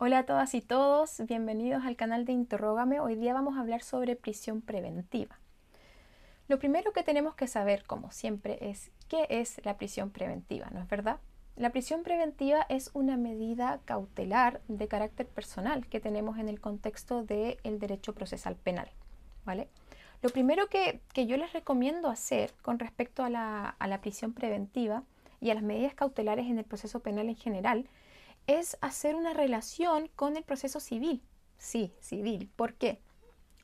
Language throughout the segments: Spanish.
Hola a todas y todos, bienvenidos al canal de Interrógame. Hoy día vamos a hablar sobre prisión preventiva. Lo primero que tenemos que saber, como siempre, es qué es la prisión preventiva, ¿no es verdad? La prisión preventiva es una medida cautelar de carácter personal que tenemos en el contexto del derecho procesal penal, ¿vale? Lo primero que, yo les recomiendo hacer con respecto a la, a la prisión preventiva y a las medidas cautelares en el proceso penal en general es hacer una relación con el proceso civil. Sí, civil. ¿Por qué?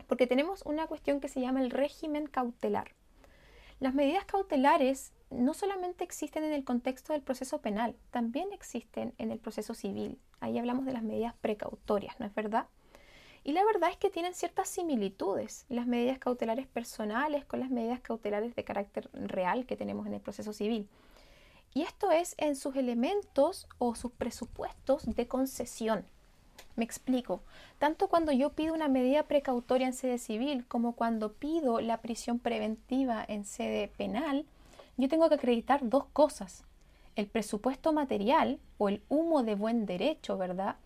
Porque tenemos una cuestión que se llama el régimen cautelar. Las medidas cautelares no solamente existen en el contexto del proceso penal, también existen en el proceso civil. Ahí hablamos de las medidas precautorias, ¿no es verdad? Y la verdad es que tienen ciertas similitudes las medidas cautelares personales con las medidas cautelares de carácter real que tenemos en el proceso civil. Y esto es en sus elementos o sus presupuestos de concesión. Me explico. Tanto cuando yo pido una medida precautoria en sede civil como cuando pido la prisión preventiva en sede penal, yo tengo que acreditar dos cosas. El presupuesto material o el humo de buen derecho, ¿verdad?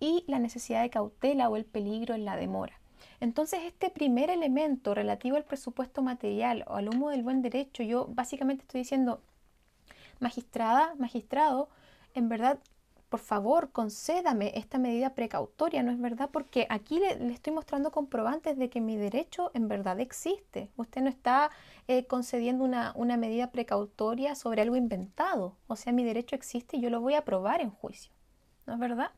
Y la necesidad de cautela o el peligro en la demora. Entonces, este primer elemento relativo al presupuesto material o al humo del buen derecho, yo básicamente estoy diciendo, magistrada, magistrado, en verdad, por favor, concédame esta medida precautoria, ¿no es verdad? Porque aquí le, estoy mostrando comprobantes de que mi derecho en verdad existe. Usted no está eh, concediendo una, una medida precautoria sobre algo inventado. O sea, mi derecho existe y yo lo voy a probar en juicio, ¿no es verdad?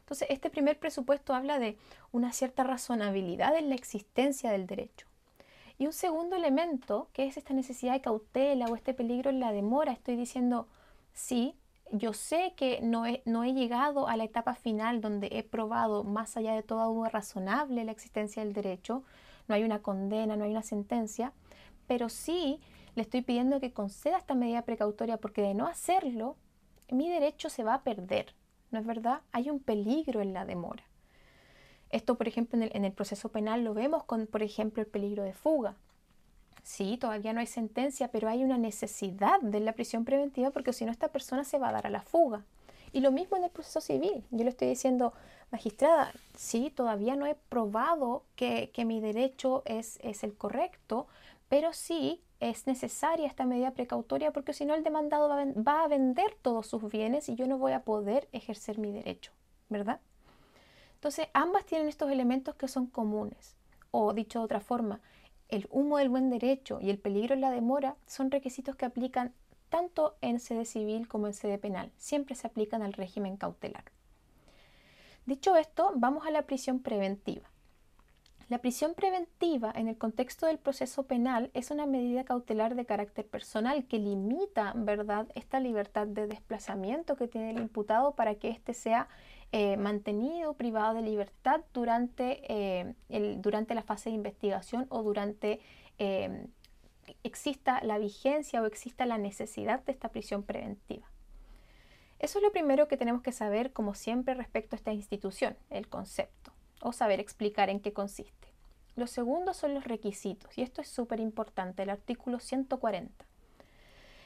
Entonces, este primer presupuesto habla de una cierta razonabilidad en la existencia del derecho. Y un segundo elemento, que es esta necesidad de cautela o este peligro en la demora, estoy diciendo, sí, yo sé que no he, llegado a la etapa final donde he probado más allá de toda duda razonable la existencia del derecho, no hay una condena, no hay una sentencia, pero sí le estoy pidiendo que conceda esta medida precautoria porque de no hacerlo, mi derecho se va a perder, ¿no es verdad? Hay un peligro en la demora. Esto, por ejemplo, en el, proceso penal lo vemos con, por ejemplo, el peligro de fuga. Sí, todavía no hay sentencia, pero hay una necesidad de la prisión preventiva porque si no esta persona se va a dar a la fuga. Y lo mismo en el proceso civil. Yo le estoy diciendo, magistrada, sí, todavía no he probado que, mi derecho es, es, el correcto, pero sí es necesaria esta medida precautoria porque si no el demandado va va a vender todos sus bienes y yo no voy a poder ejercer mi derecho, ¿verdad? Entonces, ambas tienen estos elementos que son comunes. O dicho de otra forma, el humo del buen derecho y el peligro en la demora son requisitos que aplican tanto en sede civil como en sede penal. Siempre se aplican al régimen cautelar. Dicho esto, vamos a la prisión preventiva. La prisión preventiva en el contexto del proceso penal es una medida cautelar de carácter personal que limita, ¿verdad?, esta libertad de desplazamiento que tiene el imputado para que éste sea eh, mantenido privado de libertad durante, eh, el, durante la fase de investigación o durante eh, exista la vigencia o exista la necesidad de esta prisión preventiva. Eso es lo primero que tenemos que saber, como siempre, respecto a esta institución, el concepto, o saber explicar en qué consiste. Lo segundo son los requisitos, y esto es súper importante, el artículo 140.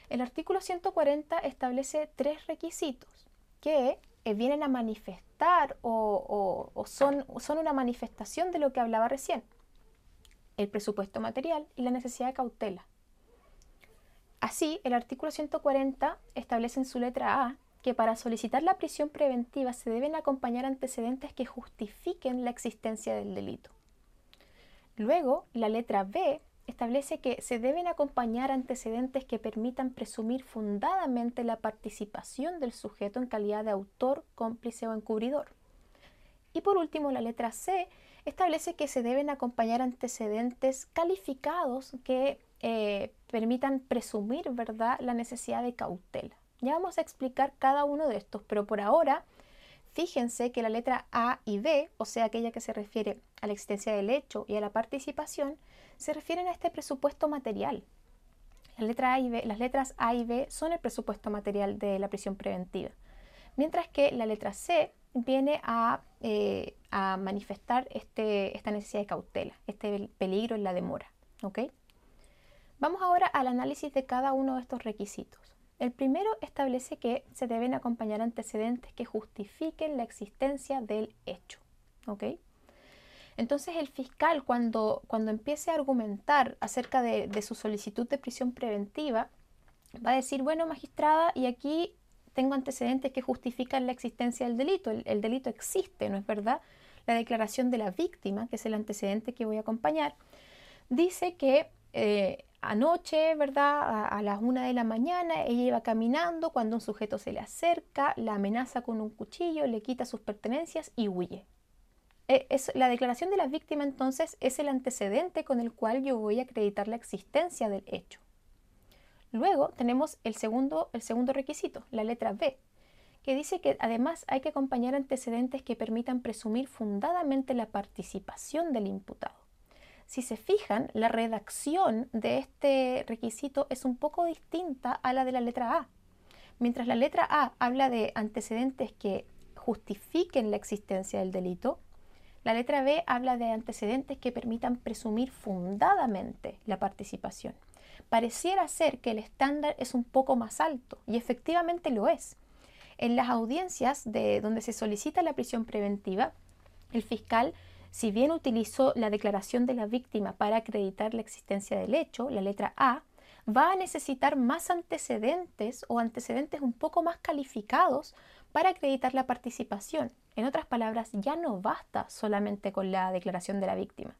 El artículo 140 establece tres requisitos que eh, vienen a manifestar o, son, son una manifestación de lo que hablaba recién. El presupuesto material y la necesidad de cautela. Así, el artículo 140 establece en su letra A que para solicitar la prisión preventiva se deben acompañar antecedentes que justifiquen la existencia del delito. Luego, la letra B establece que se deben acompañar antecedentes que permitan presumir fundadamente la participación del sujeto en calidad de autor, cómplice o encubridor. Y por último, la letra C establece que se deben acompañar antecedentes calificados que eh, permitan presumir ¿verdad? la necesidad de cautela. Ya vamos a explicar cada uno de estos, pero por ahora fíjense que la letra A y B, o sea, aquella que se refiere a la existencia del hecho y a la participación, se refieren a este presupuesto material. Las, letras A y B, son el presupuesto material de la prisión preventiva, mientras que la letra C viene a, eh, manifestar este, esta necesidad de cautela, este peligro en la demora. Vamos ahora al análisis de cada uno de estos requisitos. El primero establece que se deben acompañar antecedentes que justifiquen la existencia del hecho. Entonces el fiscal cuando, cuando empiece a argumentar acerca de, su solicitud de prisión preventiva, va a decir, bueno, magistrada, y aquí tengo antecedentes que justifican la existencia del delito. El, delito existe, ¿no es verdad? La declaración de la víctima, que es el antecedente que voy a acompañar, dice que eh, anoche, ¿verdad? A, las una de la mañana, ella iba caminando cuando un sujeto se le acerca, la amenaza con un cuchillo, le quita sus pertenencias y huye. Eh, la declaración de la víctima entonces es el antecedente con el cual yo voy a acreditar la existencia del hecho. Luego tenemos el segundo, el segundo requisito, la letra B, que dice que además hay que acompañar antecedentes que permitan presumir fundadamente la participación del imputado. Si se fijan, la redacción de este requisito es un poco distinta a la de la letra A. Mientras la letra A habla de antecedentes que justifiquen la existencia del delito, la letra B habla de antecedentes que permitan presumir fundadamente la participación. Pareciera ser que el estándar es un poco más alto y efectivamente lo es. En las audiencias de donde se solicita la prisión preventiva, el fiscal, si bien utilizó la declaración de la víctima para acreditar la existencia del hecho, la letra A, va a necesitar más antecedentes o antecedentes un poco más calificados para acreditar la participación. En otras palabras, ya no basta solamente con la declaración de la víctima.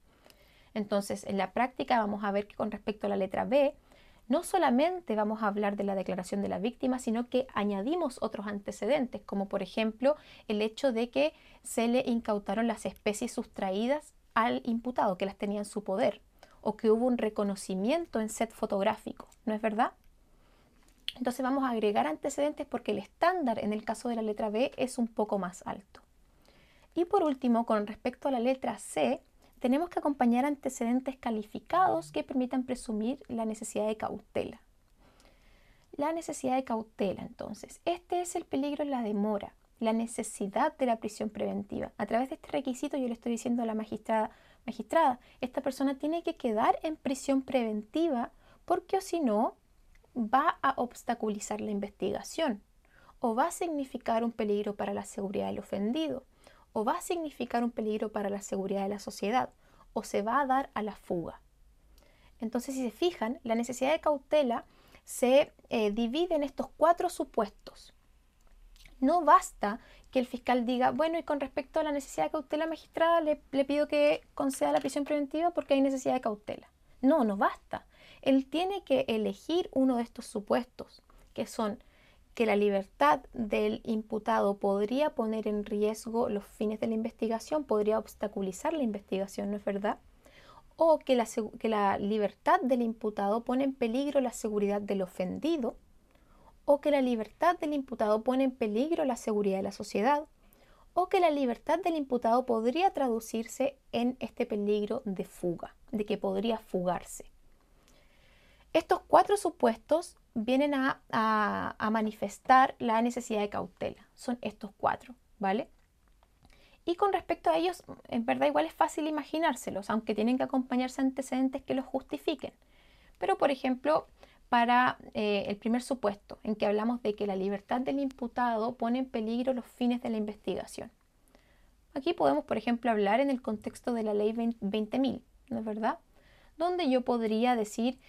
Entonces, en la práctica vamos a ver que con respecto a la letra B, no solamente vamos a hablar de la declaración de la víctima, sino que añadimos otros antecedentes, como por ejemplo el hecho de que se le incautaron las especies sustraídas al imputado, que las tenía en su poder, o que hubo un reconocimiento en set fotográfico, ¿no es verdad? Entonces vamos a agregar antecedentes porque el estándar en el caso de la letra B es un poco más alto. Y por último, con respecto a la letra C, tenemos que acompañar antecedentes calificados que permitan presumir la necesidad de cautela. La necesidad de cautela, entonces, este es el peligro en la demora, la necesidad de la prisión preventiva. A través de este requisito yo le estoy diciendo a la magistrada, magistrada, esta persona tiene que quedar en prisión preventiva porque si no, va a obstaculizar la investigación o va a significar un peligro para la seguridad del ofendido o va a significar un peligro para la seguridad de la sociedad o se va a dar a la fuga. Entonces, si se fijan, la necesidad de cautela se eh, divide en estos cuatro supuestos. No basta que el fiscal diga, bueno, y con respecto a la necesidad de cautela magistrada, le pido que conceda la prisión preventiva porque hay necesidad de cautela. No, no basta él tiene que elegir uno de estos supuestos, que son que la libertad del imputado podría poner en riesgo los fines de la investigación, podría obstaculizar la investigación, ¿no es verdad? O que la, que la libertad del imputado pone en peligro la seguridad del ofendido, o que la libertad del imputado pone en peligro la seguridad de la sociedad, o que la libertad del imputado podría traducirse en este peligro de fuga, de que podría fugarse. Estos cuatro supuestos vienen a, manifestar la necesidad de cautela. Son estos cuatro, ¿vale? Y con respecto a ellos, en verdad igual es fácil imaginárselos, aunque tienen que acompañarse antecedentes que los justifiquen. Pero, por ejemplo, para eh, el primer supuesto, en que hablamos de que la libertad del imputado pone en peligro los fines de la investigación. Aquí podemos, por ejemplo, hablar en el contexto de la ley 20.000, ¿no es verdad? Donde yo podría decir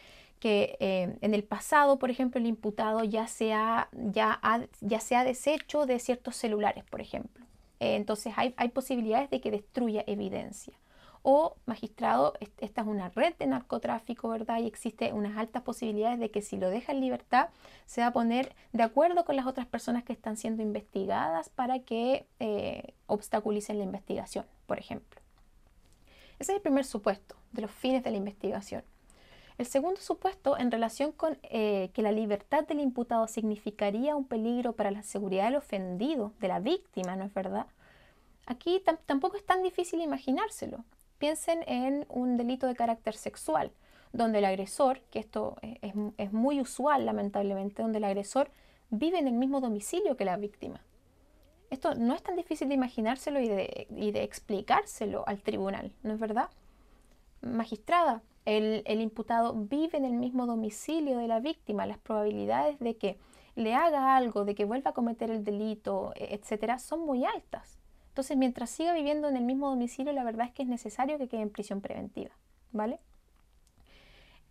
que eh, en el pasado, por ejemplo, el imputado ya se ha, ya ya se deshecho de ciertos celulares, por ejemplo. Eh, entonces hay, hay, posibilidades de que destruya evidencia. O, magistrado, esta es una red de narcotráfico, ¿verdad? Y existe unas altas posibilidades de que si lo deja en libertad, se va a poner de acuerdo con las otras personas que están siendo investigadas para que eh, obstaculicen la investigación, por ejemplo. Ese es el primer supuesto de los fines de la investigación. El segundo supuesto, en relación con eh, que la libertad del imputado significaría un peligro para la seguridad del ofendido, de la víctima, ¿no es verdad? Aquí tampoco es tan difícil imaginárselo. Piensen en un delito de carácter sexual, donde el agresor, que esto es, muy usual lamentablemente, donde el agresor vive en el mismo domicilio que la víctima. Esto no es tan difícil de imaginárselo y de, y de explicárselo al tribunal, ¿no es verdad? Magistrada, el, imputado vive en el mismo domicilio de la víctima, las probabilidades de que le haga algo, de que vuelva a cometer el delito, e, etcétera, son muy altas. Entonces, mientras siga viviendo en el mismo domicilio, la verdad es que es necesario que quede en prisión preventiva, ¿vale?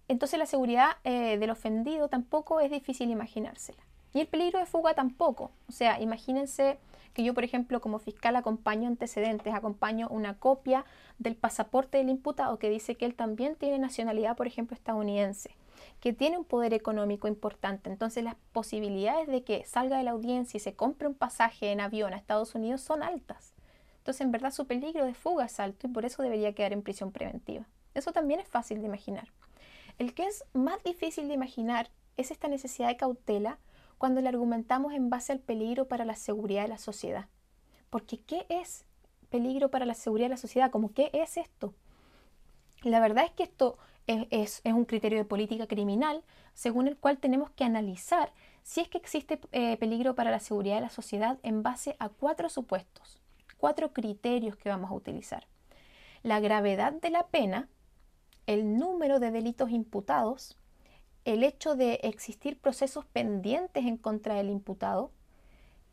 Entonces, la seguridad eh, del ofendido tampoco es difícil imaginársela. Y el peligro de fuga tampoco. O sea, imagínense que yo, por ejemplo, como fiscal acompaño antecedentes, acompaño una copia del pasaporte del imputado que dice que él también tiene nacionalidad, por ejemplo, estadounidense, que tiene un poder económico importante. Entonces las posibilidades de que salga de la audiencia y se compre un pasaje en avión a Estados Unidos son altas. Entonces, en verdad, su peligro de fuga es alto y por eso debería quedar en prisión preventiva. Eso también es fácil de imaginar. El que es más difícil de imaginar es esta necesidad de cautela cuando le argumentamos en base al peligro para la seguridad de la sociedad. Porque ¿qué es peligro para la seguridad de la sociedad? ¿Cómo qué es esto? La verdad es que esto es, un criterio de política criminal según el cual tenemos que analizar si es que existe eh, peligro para la seguridad de la sociedad en base a cuatro supuestos, cuatro criterios que vamos a utilizar. La gravedad de la pena, el número de delitos imputados, el hecho de existir procesos pendientes en contra del imputado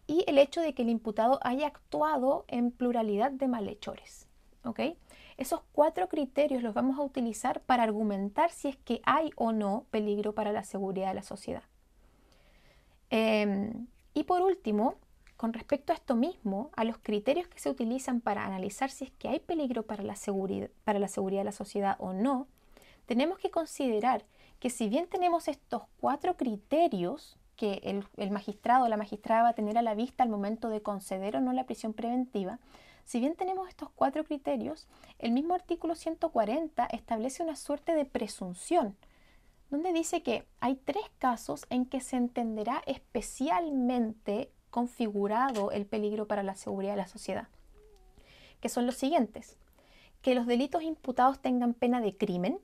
y el hecho de que el imputado haya actuado en pluralidad de malhechores. ¿ok? Esos cuatro criterios los vamos a utilizar para argumentar si es que hay o no peligro para la seguridad de la sociedad. Em, y por último, con respecto a esto mismo, a los criterios que se utilizan para analizar si es que hay peligro para la, para la seguridad de la sociedad o no, tenemos que considerar que si bien tenemos estos cuatro criterios que el, magistrado o la magistrada va a tener a la vista al momento de conceder o no la prisión preventiva, si bien tenemos estos cuatro criterios, el mismo artículo 140 establece una suerte de presunción, donde dice que hay tres casos en que se entenderá especialmente configurado el peligro para la seguridad de la sociedad, que son los siguientes, que los delitos imputados tengan pena de crimen,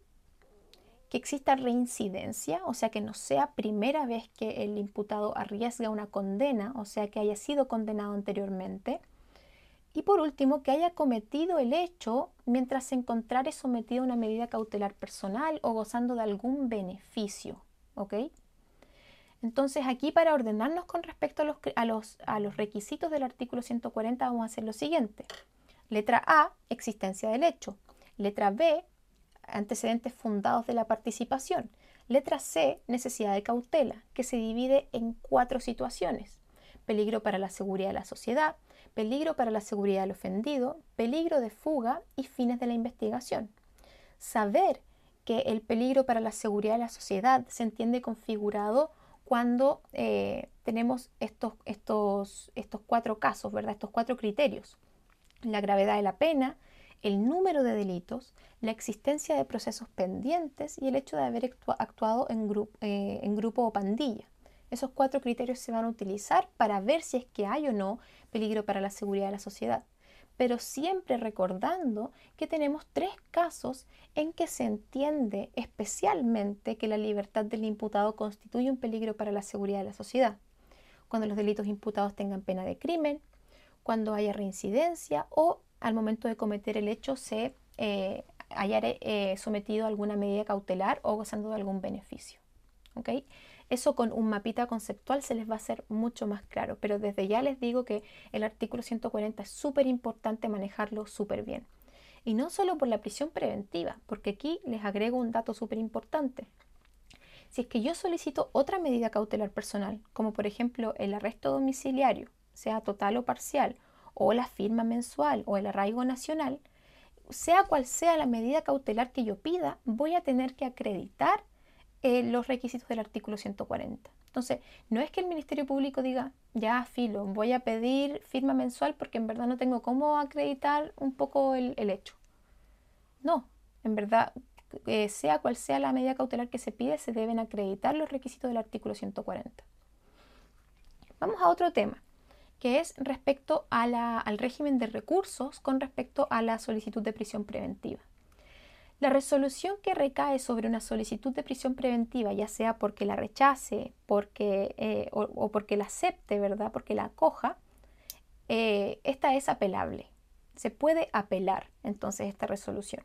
que exista reincidencia, o sea que no sea primera vez que el imputado arriesga una condena, o sea que haya sido condenado anteriormente. Y por último, que haya cometido el hecho mientras se encontrare sometido a una medida cautelar personal o gozando de algún beneficio. Entonces aquí para ordenarnos con respecto a los, a los, a los requisitos del artículo 140 vamos a hacer lo siguiente. Letra A, existencia del hecho. Letra B, antecedentes fundados de la participación. Letra C, necesidad de cautela, que se divide en cuatro situaciones. Peligro para la seguridad de la sociedad, peligro para la seguridad del ofendido, peligro de fuga y fines de la investigación. Saber que el peligro para la seguridad de la sociedad se entiende configurado cuando eh, tenemos estos, estos, estos cuatro casos, ¿verdad? Estos cuatro criterios. La gravedad de la pena, el número de delitos, la existencia de procesos pendientes y el hecho de haber actuado en, eh, en grupo o pandilla. Esos cuatro criterios se van a utilizar para ver si es que hay o no peligro para la seguridad de la sociedad, pero siempre recordando que tenemos tres casos en que se entiende especialmente que la libertad del imputado constituye un peligro para la seguridad de la sociedad. Cuando los delitos imputados tengan pena de crimen, cuando haya reincidencia o al momento de cometer el hecho se eh, haya eh, sometido a alguna medida cautelar o gozando de algún beneficio. Eso con un mapita conceptual se les va a hacer mucho más claro, pero desde ya les digo que el artículo 140 es súper importante manejarlo súper bien. Y no solo por la prisión preventiva, porque aquí les agrego un dato súper importante. Si es que yo solicito otra medida cautelar personal, como por ejemplo el arresto domiciliario, sea total o parcial, o la firma mensual o el arraigo nacional, sea cual sea la medida cautelar que yo pida, voy a tener que acreditar eh, los requisitos del artículo 140. Entonces, no es que el Ministerio Público diga, ya, filo, voy a pedir firma mensual porque en verdad no tengo cómo acreditar un poco el, hecho. No, en verdad, eh, sea cual sea la medida cautelar que se pide, se deben acreditar los requisitos del artículo 140. Vamos a otro tema que es respecto al régimen de recursos con respecto a la solicitud de prisión preventiva. La resolución que recae sobre una solicitud de prisión preventiva, ya sea porque la rechace porque, eh, o, porque la acepte, ¿verdad? Porque la acoja, eh, esta es apelable. Se puede apelar entonces esta resolución.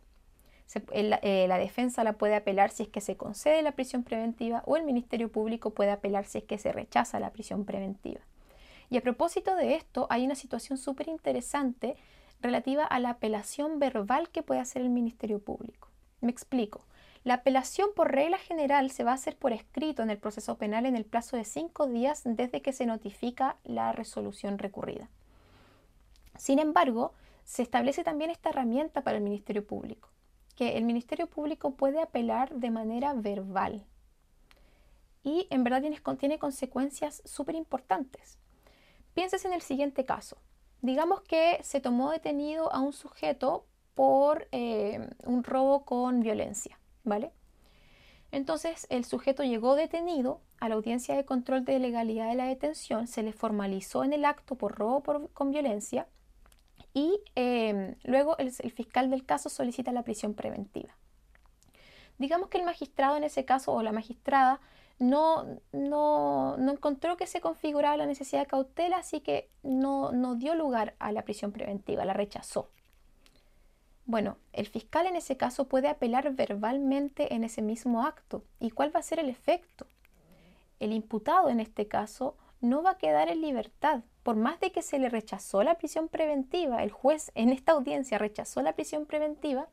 eh, la defensa la puede apelar si es que se concede la prisión preventiva o el Ministerio Público puede apelar si es que se rechaza la prisión preventiva. Y a propósito de esto, hay una situación súper interesante relativa a la apelación verbal que puede hacer el Ministerio Público. Me explico. La apelación por regla general se va a hacer por escrito en el proceso penal en el plazo de cinco días desde que se notifica la resolución recurrida. Sin embargo, se establece también esta herramienta para el Ministerio Público, que el Ministerio Público puede apelar de manera verbal. Y en verdad tiene, tiene consecuencias súper importantes. Pienses en el siguiente caso. Digamos que se tomó detenido a un sujeto por eh, un robo con violencia, ¿vale? Entonces el sujeto llegó detenido a la audiencia de control de legalidad de la detención, se le formalizó en el acto por robo con violencia y em, luego el fiscal del caso solicita la prisión preventiva. Digamos que el magistrado en ese caso o la magistrada no, no, encontró que se configuraba la necesidad de cautela, así que no, no dio lugar a la prisión preventiva, la rechazó. Bueno, el fiscal en ese caso puede apelar verbalmente en ese mismo acto. ¿Y cuál va a ser el efecto? El imputado en este caso no va a quedar en libertad. Por más de que se le rechazó la prisión preventiva, el juez en esta audiencia rechazó la prisión preventiva,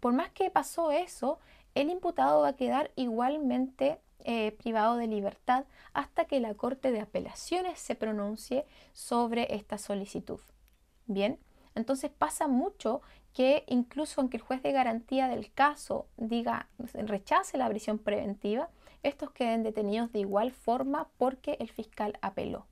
por más que pasó eso, el imputado va a quedar igualmente eh, privado de libertad hasta que la Corte de Apelaciones se pronuncie sobre esta solicitud. Bien, entonces pasa mucho que incluso aunque el juez de garantía del caso diga rechace la prisión preventiva, estos queden detenidos de igual forma porque el fiscal apeló.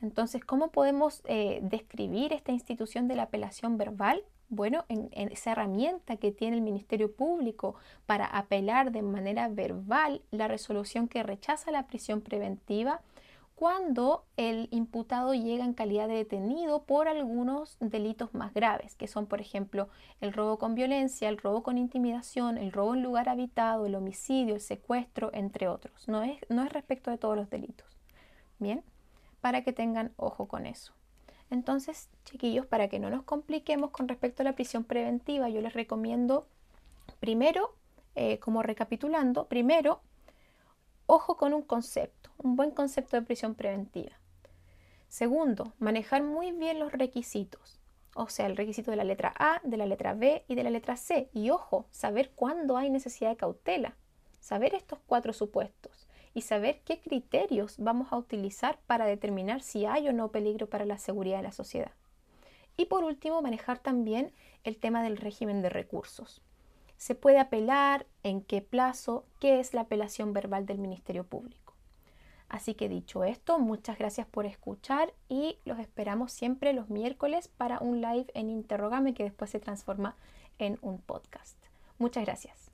Entonces, ¿cómo podemos eh, describir esta institución de la apelación verbal? Bueno, en, esa herramienta que tiene el Ministerio Público para apelar de manera verbal la resolución que rechaza la prisión preventiva cuando el imputado llega en calidad de detenido por algunos delitos más graves, que son, por ejemplo, el robo con violencia, el robo con intimidación, el robo en lugar habitado, el homicidio, el secuestro, entre otros. No es, no es respecto de todos los delitos. Bien, para que tengan ojo con eso. Entonces, chiquillos, para que no nos compliquemos con respecto a la prisión preventiva, yo les recomiendo primero, eh, como recapitulando, primero, ojo con un concepto, un buen concepto de prisión preventiva. Segundo, manejar muy bien los requisitos, o sea, el requisito de la letra A, de la letra B y de la letra C. Y ojo, saber cuándo hay necesidad de cautela, saber estos cuatro supuestos y saber qué criterios vamos a utilizar para determinar si hay o no peligro para la seguridad de la sociedad. Y por último, manejar también el tema del régimen de recursos. ¿Se puede apelar? ¿En qué plazo? ¿Qué es la apelación verbal del Ministerio Público? Así que dicho esto, muchas gracias por escuchar y los esperamos siempre los miércoles para un live en Interrogame que después se transforma en un podcast. Muchas gracias.